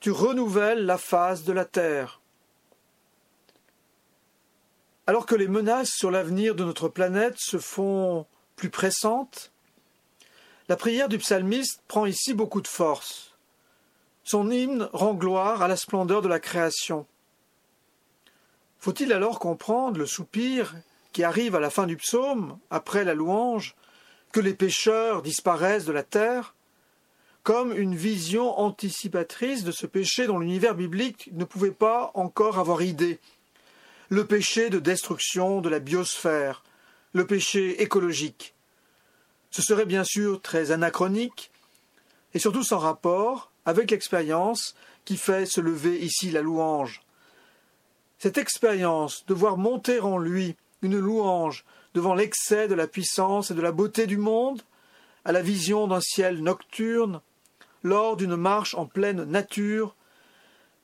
tu renouvelles la phase de la terre. Alors que les menaces sur l'avenir de notre planète se font plus pressantes, la prière du psalmiste prend ici beaucoup de force. Son hymne rend gloire à la splendeur de la création. Faut-il alors comprendre le soupir qui arrive à la fin du psaume, après la louange, que les pécheurs disparaissent de la terre, comme une vision anticipatrice de ce péché dont l'univers biblique ne pouvait pas encore avoir idée. Le péché de destruction de la biosphère, le péché écologique. Ce serait bien sûr très anachronique et surtout sans rapport avec l'expérience qui fait se lever ici la louange. Cette expérience de voir monter en lui une louange devant l'excès de la puissance et de la beauté du monde, à la vision d'un ciel nocturne, lors d'une marche en pleine nature,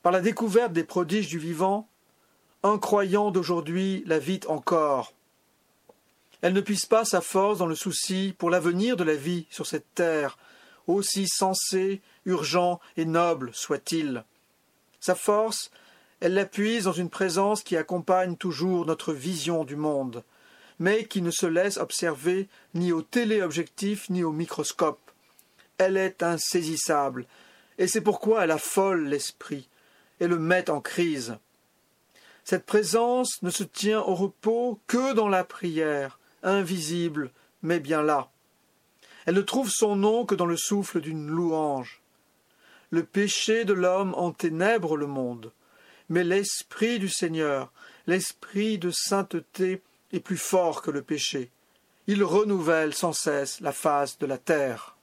par la découverte des prodiges du vivant, un croyant d'aujourd'hui la vit encore. Elle ne puise pas sa force dans le souci pour l'avenir de la vie sur cette terre, aussi sensé, urgent et noble soit-il. Sa force, elle l'appuie dans une présence qui accompagne toujours notre vision du monde, mais qui ne se laisse observer ni au téléobjectif ni au microscope. Elle est insaisissable, et c'est pourquoi elle affole l'esprit et le met en crise. Cette présence ne se tient au repos que dans la prière, invisible, mais bien là. Elle ne trouve son nom que dans le souffle d'une louange. Le péché de l'homme enténèbre le monde mais l'Esprit du Seigneur, l'Esprit de sainteté, est plus fort que le péché. Il renouvelle sans cesse la face de la terre.